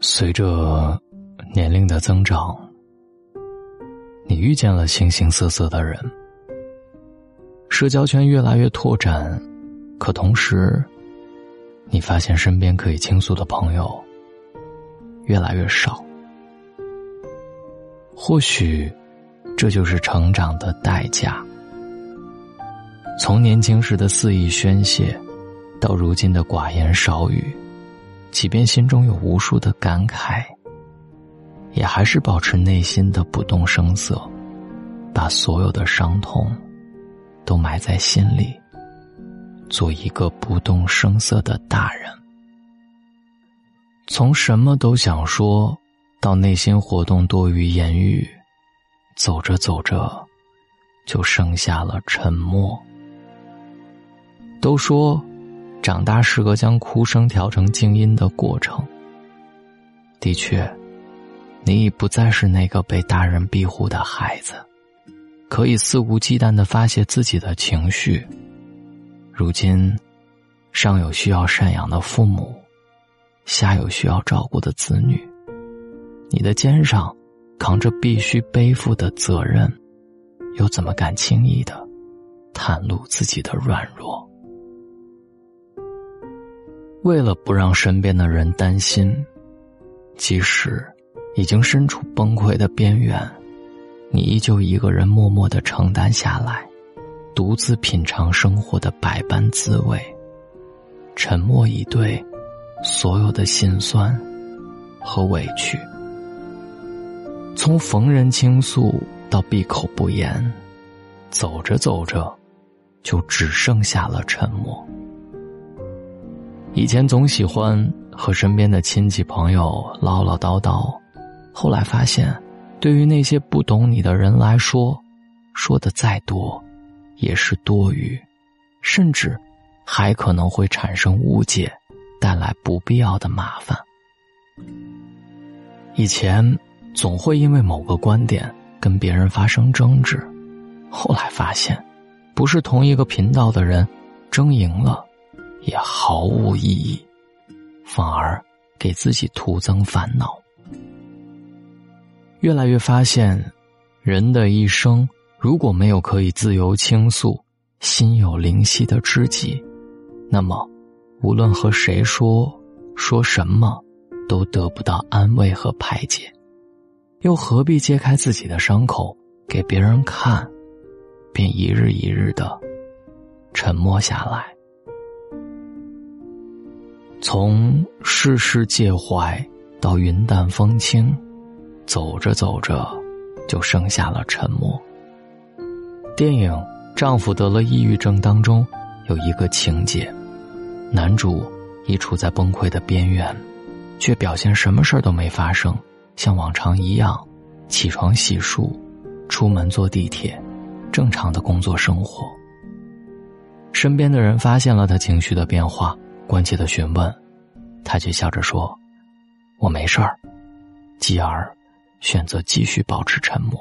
随着年龄的增长，你遇见了形形色色的人，社交圈越来越拓展，可同时，你发现身边可以倾诉的朋友越来越少。或许，这就是成长的代价。从年轻时的肆意宣泄，到如今的寡言少语。即便心中有无数的感慨，也还是保持内心的不动声色，把所有的伤痛都埋在心里，做一个不动声色的大人。从什么都想说到内心活动多于言语，走着走着，就剩下了沉默。都说。长大是个将哭声调成静音的过程。的确，你已不再是那个被大人庇护的孩子，可以肆无忌惮的发泄自己的情绪。如今，上有需要赡养的父母，下有需要照顾的子女，你的肩上扛着必须背负的责任，又怎么敢轻易的袒露自己的软弱？为了不让身边的人担心，即使已经身处崩溃的边缘，你依旧一个人默默的承担下来，独自品尝生活的百般滋味，沉默以对所有的心酸和委屈。从逢人倾诉到闭口不言，走着走着，就只剩下了沉默。以前总喜欢和身边的亲戚朋友唠唠叨叨，后来发现，对于那些不懂你的人来说，说的再多，也是多余，甚至还可能会产生误解，带来不必要的麻烦。以前总会因为某个观点跟别人发生争执，后来发现，不是同一个频道的人，争赢了。也毫无意义，反而给自己徒增烦恼。越来越发现，人的一生如果没有可以自由倾诉、心有灵犀的知己，那么无论和谁说说什么，都得不到安慰和排解，又何必揭开自己的伤口给别人看，便一日一日的沉默下来。从世事介怀到云淡风轻，走着走着，就剩下了沉默。电影《丈夫得了抑郁症》当中有一个情节，男主已处在崩溃的边缘，却表现什么事儿都没发生，像往常一样起床洗漱，出门坐地铁，正常的工作生活。身边的人发现了他情绪的变化。关切的询问，他却笑着说：“我没事儿。”继而选择继续保持沉默。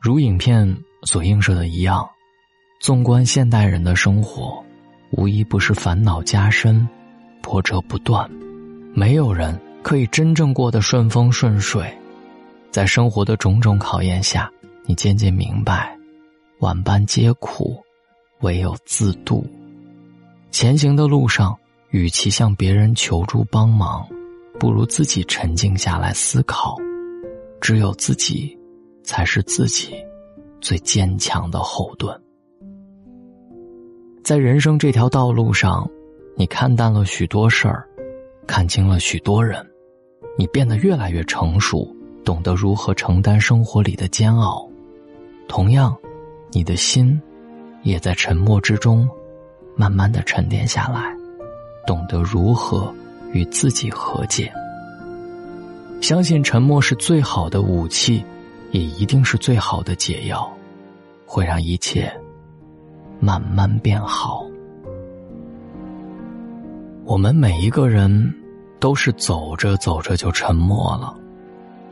如影片所映射的一样，纵观现代人的生活，无一不是烦恼加深，波折不断。没有人可以真正过得顺风顺水。在生活的种种考验下，你渐渐明白，万般皆苦，唯有自渡。前行的路上，与其向别人求助帮忙，不如自己沉静下来思考。只有自己，才是自己最坚强的后盾。在人生这条道路上，你看淡了许多事儿，看清了许多人，你变得越来越成熟，懂得如何承担生活里的煎熬。同样，你的心，也在沉默之中。慢慢的沉淀下来，懂得如何与自己和解。相信沉默是最好的武器，也一定是最好的解药，会让一切慢慢变好。我们每一个人都是走着走着就沉默了，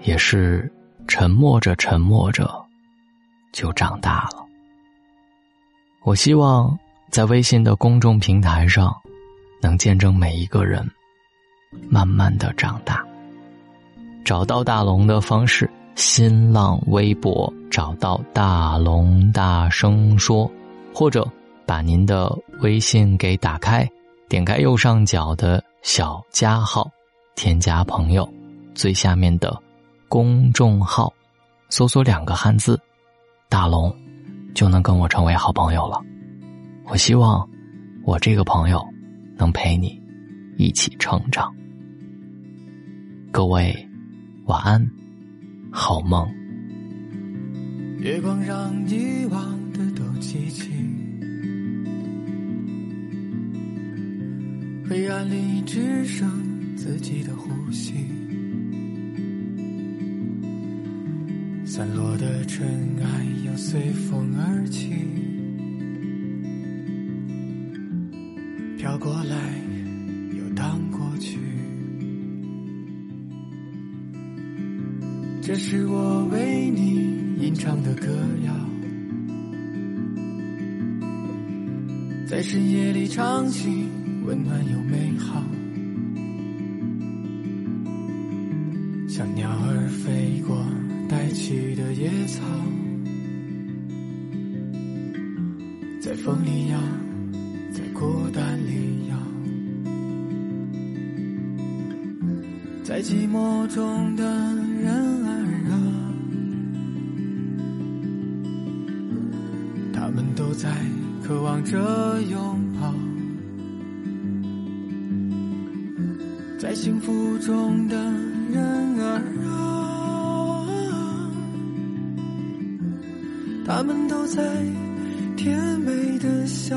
也是沉默着沉默着就长大了。我希望。在微信的公众平台上，能见证每一个人慢慢的长大。找到大龙的方式：新浪微博找到大龙，大声说，或者把您的微信给打开，点开右上角的小加号，添加朋友，最下面的公众号，搜索两个汉字“大龙”，就能跟我成为好朋友了。我希望我这个朋友能陪你一起成长。各位晚安，好梦。月光让遗忘的都记起，黑暗里只剩自己的呼吸，散落的尘埃又随风而起，过来又荡过去。这是我为你吟唱的歌谣，在深夜里唱起，温暖又美好。像鸟儿飞过带起的野草，在风里摇，孤单里摇，在寂寞中的人儿啊，他们。都在渴望着拥抱，在幸福中的人儿啊，他们都在甜美的笑。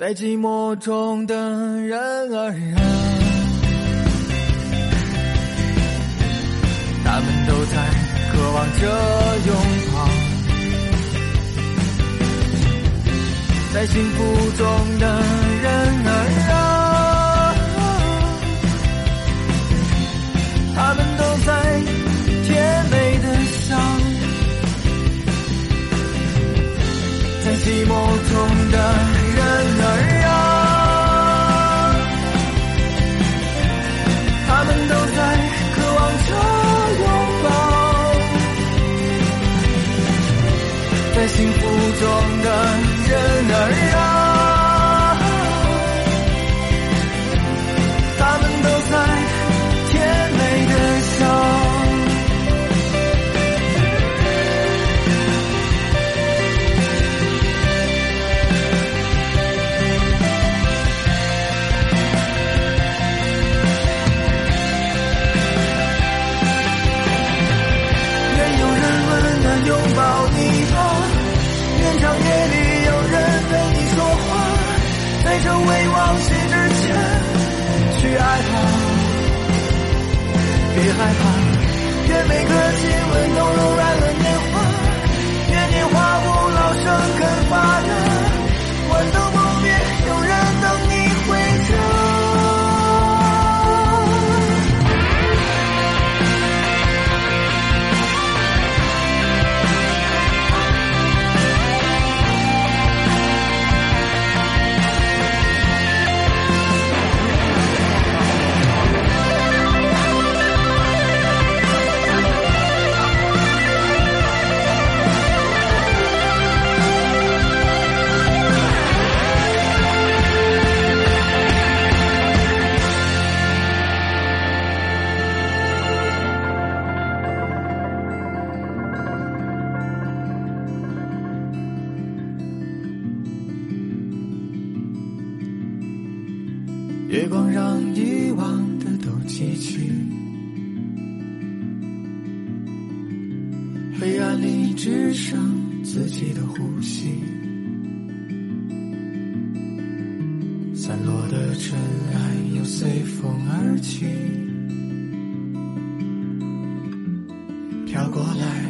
在寂寞中的人儿啊，他们都在渴望着拥抱，在幸福中的人儿啊，他们都在甜美的笑，在寂寞中的人别害怕，愿每个亲吻都柔软光让遗忘的都记起，黑暗里只剩自己的呼吸，散落的尘埃又随风而起，飘过来。